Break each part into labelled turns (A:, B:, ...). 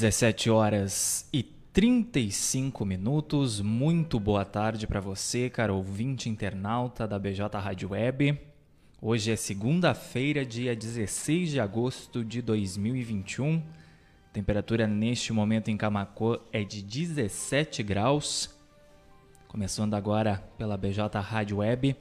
A: 17 horas e 35 minutos. Muito boa tarde para você, caro ouvinte internauta da BJ Rádio Web. Hoje é segunda-feira, dia 16 de agosto de 2021. Temperatura neste momento em Camacuã é de 17 graus. Começando agora pela BJ Rádio Web,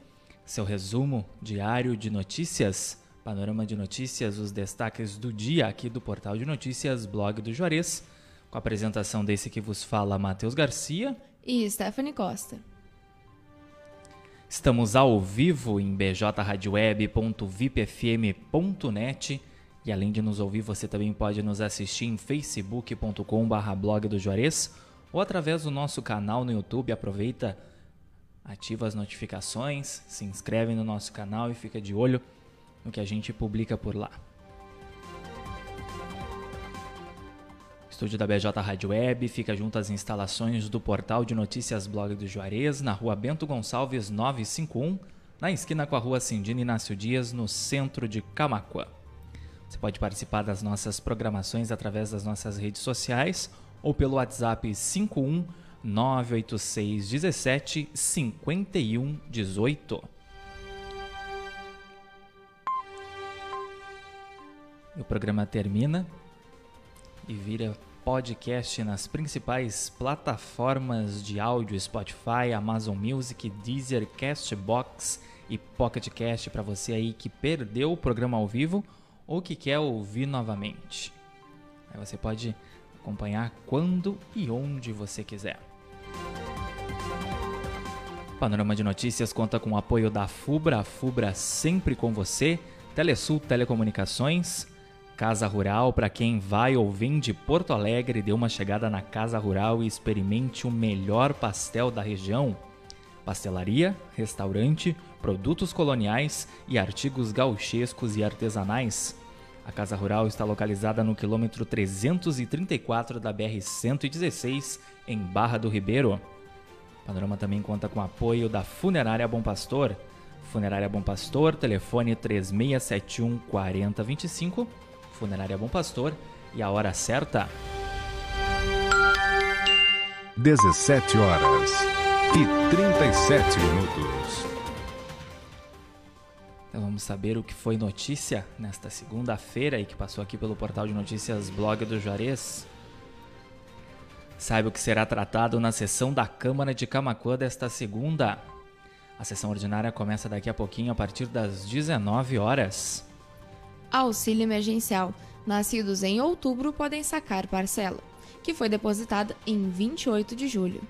A: seu resumo diário de notícias, panorama de notícias, os destaques do dia aqui do portal de notícias Blog do Juarez, com a apresentação desse que vos fala Matheus Garcia
B: e Stephanie Costa.
A: Estamos ao vivo em bjradioweb.vipfm.net e além de nos ouvir, você também pode nos assistir em facebook.com/blog do Juarez ou através do nosso canal no YouTube. Aproveita, ativa as notificações, se inscreve no nosso canal e fica de olho no que a gente publica por lá. O estúdio da BJ Rádio Web fica junto às instalações do portal de notícias Blog do Juarez, na rua Bento Gonçalves 951, na esquina com a rua Cindina Inácio Dias, no centro de Camacuã. Você pode participar das nossas programações através das nossas redes sociais ou pelo WhatsApp 51 986 17 51 18. O programa termina e vira podcast nas principais plataformas de áudio Spotify, Amazon Music, Deezer, Castbox e Pocket Cast para você aí que perdeu o programa ao vivo ou que quer ouvir novamente. Aí você pode acompanhar quando e onde você quiser. Panorama de Notícias conta com o apoio da FUBRA, a FUBRA sempre com você, Telesul Telecomunicações, Casa Rural, para quem vai ou vem de Porto Alegre, dê uma chegada na Casa Rural e experimente o melhor pastel da região. Pastelaria, restaurante, produtos coloniais e artigos gauchescos e artesanais. A Casa Rural está localizada no quilômetro 334 da BR-116, em Barra do Ribeiro. O panorama também conta com apoio da Funerária Bom Pastor. Funerária Bom Pastor, telefone 3671 4025 Funerária Bom Pastor e a hora certa.
C: 17 horas e 37 minutos.
A: Então vamos saber o que foi notícia nesta segunda-feira e que passou aqui pelo portal de notícias Blog do Juarez. Saiba o que será tratado na sessão da Câmara de Camacuã desta segunda. A sessão ordinária começa daqui a pouquinho a partir das 19 horas.
B: Auxílio emergencial. Nascidos em outubro podem sacar parcela, que foi depositada em 28 de julho.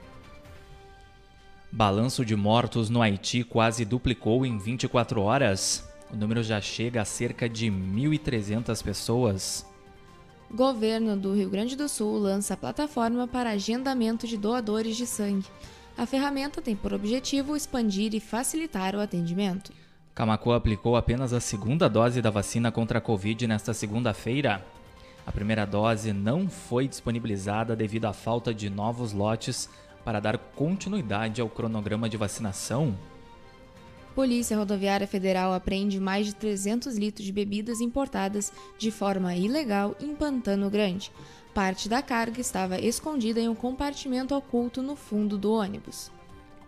A: Balanço de mortos no Haiti quase duplicou em 24 horas. O número já chega a cerca de 1.300 pessoas.
B: Governo do Rio Grande do Sul lança a plataforma para agendamento de doadores de sangue. A ferramenta tem por objetivo expandir e facilitar o atendimento.
A: Camacuã aplicou apenas a segunda dose da vacina contra a Covid nesta segunda-feira. A primeira dose não foi disponibilizada devido à falta de novos lotes para dar continuidade ao cronograma de vacinação.
B: Polícia Rodoviária Federal apreende mais de 300 litros de bebidas importadas de forma ilegal em Pantano Grande. Parte da carga estava escondida em um compartimento oculto no fundo do ônibus.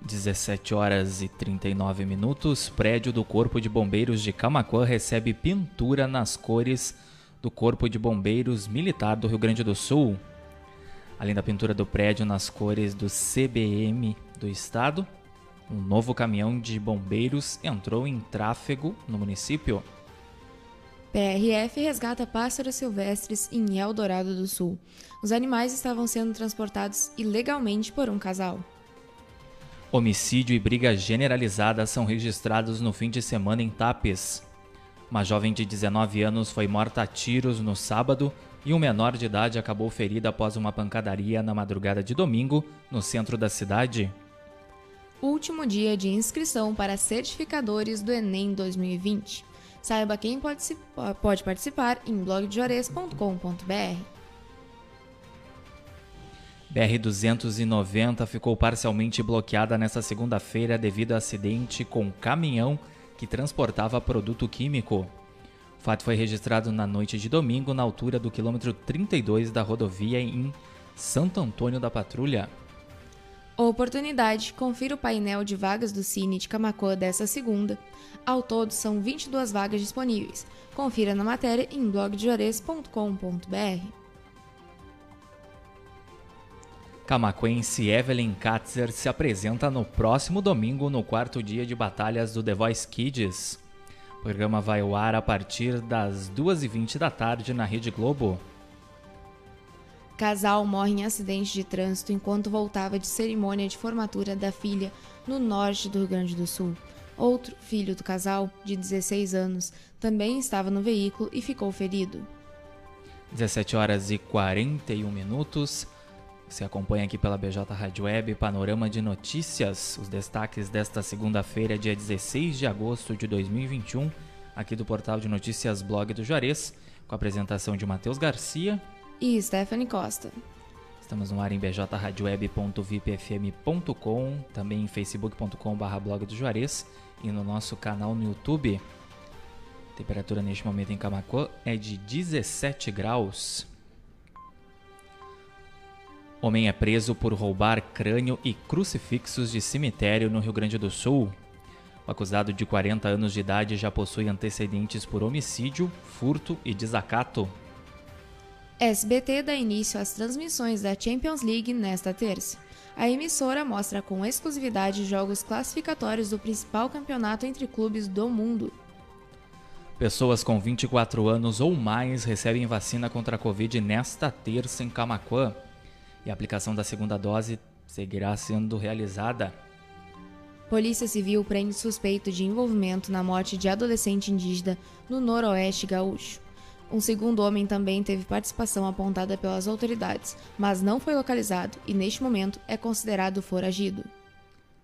A: 17 horas e 39 minutos, prédio do Corpo de Bombeiros de Camacuã recebe pintura nas cores do Corpo de Bombeiros Militar do Rio Grande do Sul. Além da pintura do prédio nas cores do CBM do estado, um novo caminhão de bombeiros entrou em tráfego no município.
B: PRF resgata pássaros silvestres em Eldorado do Sul. Os animais estavam sendo transportados ilegalmente por um casal.
A: Homicídio e briga generalizada são registrados no fim de semana em Tapes. Uma jovem de 19 anos foi morta a tiros no sábado e um menor de idade acabou ferido após uma pancadaria na madrugada de domingo no centro da cidade.
B: Último dia de inscrição para certificadores do Enem 2020. Saiba quem pode participar em blogdejores.com.br.
A: BR-290 ficou parcialmente bloqueada nesta segunda-feira devido a acidente com caminhão que transportava produto químico. O fato foi registrado na noite de domingo, na altura do quilômetro 32 da rodovia em Santo Antônio da Patrulha.
B: Oportunidade, confira o painel de vagas do Cine de Camacuã dessa segunda. Ao todo, são 22 vagas disponíveis. Confira na matéria em blogdejores.com.br.
A: Camaquense Evelyn Katzer se apresenta no próximo domingo no quarto dia de batalhas do The Voice Kids. O programa vai ao ar a partir das 2h20 da tarde na Rede Globo.
B: Casal morre em acidente de trânsito enquanto voltava de cerimônia de formatura da filha no norte do Rio Grande do Sul. Outro filho do casal, de 16 anos, também estava no veículo e ficou ferido.
A: 17 horas e 41 minutos. Você acompanha aqui pela BJ Rádio Web Panorama de Notícias, os destaques desta segunda-feira, dia 16 de agosto de 2021, aqui do portal de notícias Blog do Juarez, com a apresentação de Matheus Garcia
B: e Stephanie Costa.
A: Estamos no ar em bjradioweb.vipfm.com, também em facebook.com.br blog do Juarez e no nosso canal no YouTube. A temperatura neste momento em Camacuã é de 17 graus. Homem é preso por roubar crânio e crucifixos de cemitério no Rio Grande do Sul. O acusado de 40 anos de idade já possui antecedentes por homicídio, furto e desacato.
B: SBT dá início às transmissões da Champions League nesta terça. A emissora mostra com exclusividade jogos classificatórios do principal campeonato entre clubes do mundo.
A: Pessoas com 24 anos ou mais recebem vacina contra a Covid nesta terça em Camaquã e a aplicação da segunda dose seguirá sendo realizada.
B: Polícia Civil prende suspeito de envolvimento na morte de adolescente indígena no noroeste gaúcho. Um segundo homem também teve participação apontada pelas autoridades, mas não foi localizado e, neste momento, é considerado foragido.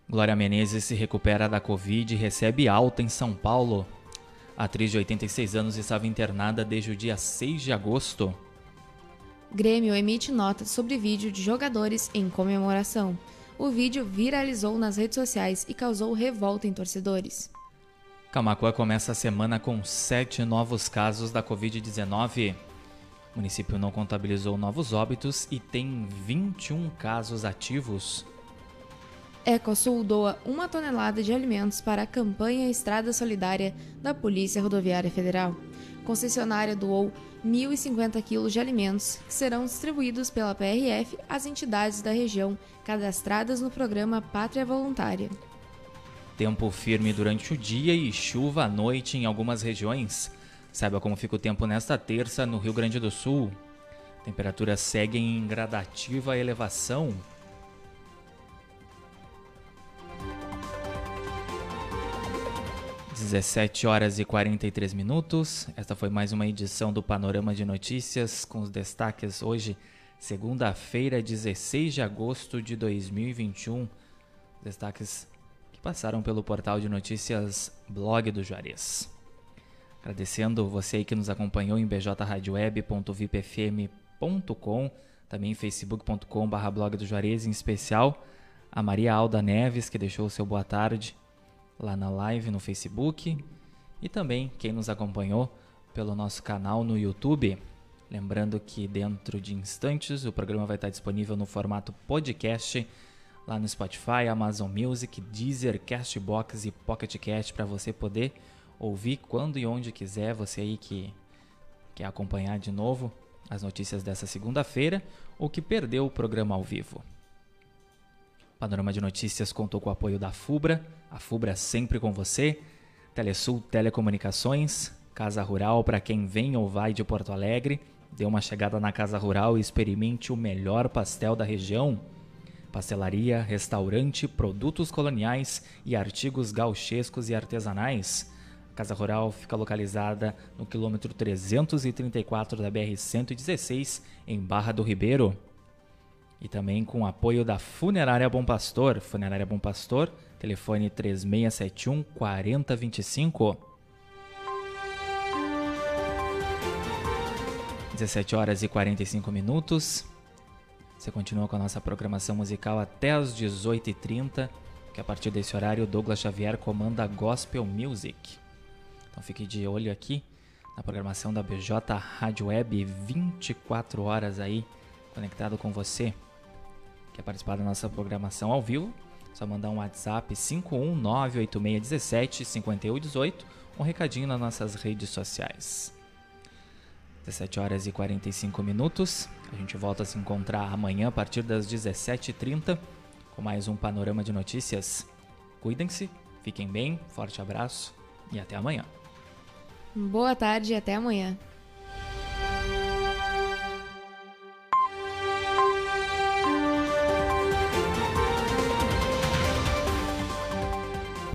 A: Glória Menezes se recupera da Covid e recebe alta em São Paulo. A atriz de 86 anos estava internada desde o dia 6 de agosto.
B: Grêmio emite nota sobre vídeo de jogadores em comemoração. O vídeo viralizou nas redes sociais e causou revolta em torcedores.
A: Camacuã começa a semana com sete novos casos da Covid-19. O município não contabilizou novos óbitos e tem 21 casos ativos.
B: Ecosul doa uma tonelada de alimentos para a campanha Estrada Solidária da Polícia Rodoviária Federal. Concessionária doou 1.050 quilos de alimentos que serão distribuídos pela PRF às entidades da região cadastradas no programa Pátria Voluntária.
A: Tempo firme durante o dia e chuva à noite em algumas regiões. Saiba como fica o tempo nesta terça no Rio Grande do Sul. Temperaturas seguem em gradativa elevação. 17 horas e 43 minutos. Esta foi mais uma edição do Panorama de Notícias com os destaques hoje, segunda-feira, 16 de agosto de 2021. Destaques que passaram pelo portal de notícias Blog do Juarez. Agradecendo você que nos acompanhou em bjradioweb.vipfm.com, também em facebook.com.br blog do Juarez, em especial a Maria Alda Neves, que deixou o seu boa tarde lá na live no Facebook e também quem nos acompanhou pelo nosso canal no YouTube. Lembrando que dentro de instantes o programa vai estar disponível no formato podcast lá no Spotify, Amazon Music, Deezer, Castbox e Pocket Cast para você poder ouvir quando e onde quiser. Você aí que quer acompanhar de novo as notícias dessa segunda-feira ou que perdeu o programa ao vivo. Panorama de Notícias contou com o apoio da FUBRA, a FUBRA sempre com você, Telesul Telecomunicações, Casa Rural para quem vem ou vai de Porto Alegre, dê uma chegada na Casa Rural e experimente o melhor pastel da região. Pastelaria, restaurante, produtos coloniais e artigos gauchescos e artesanais. A Casa Rural fica localizada no quilômetro 334 da BR-116, em Barra do Ribeiro e também com o apoio da Funerária Bom Pastor. Funerária Bom Pastor, telefone 3671 4025. 17 horas e 45 minutos. Você continua com a nossa programação musical até as 18h30, que a partir desse horário Douglas Xavier comanda Gospel Music. Então fique de olho aqui na programação da BJ Rádio Web, 24 horas aí conectado com você. Quer participar da nossa programação ao vivo? Só mandar um WhatsApp 51986175118, um recadinho nas nossas redes sociais. 17 horas e 45 minutos. A gente volta a se encontrar amanhã a partir das 17h30 com mais um panorama de notícias. Cuidem-se, fiquem bem, forte abraço e até amanhã.
B: Boa tarde e até amanhã.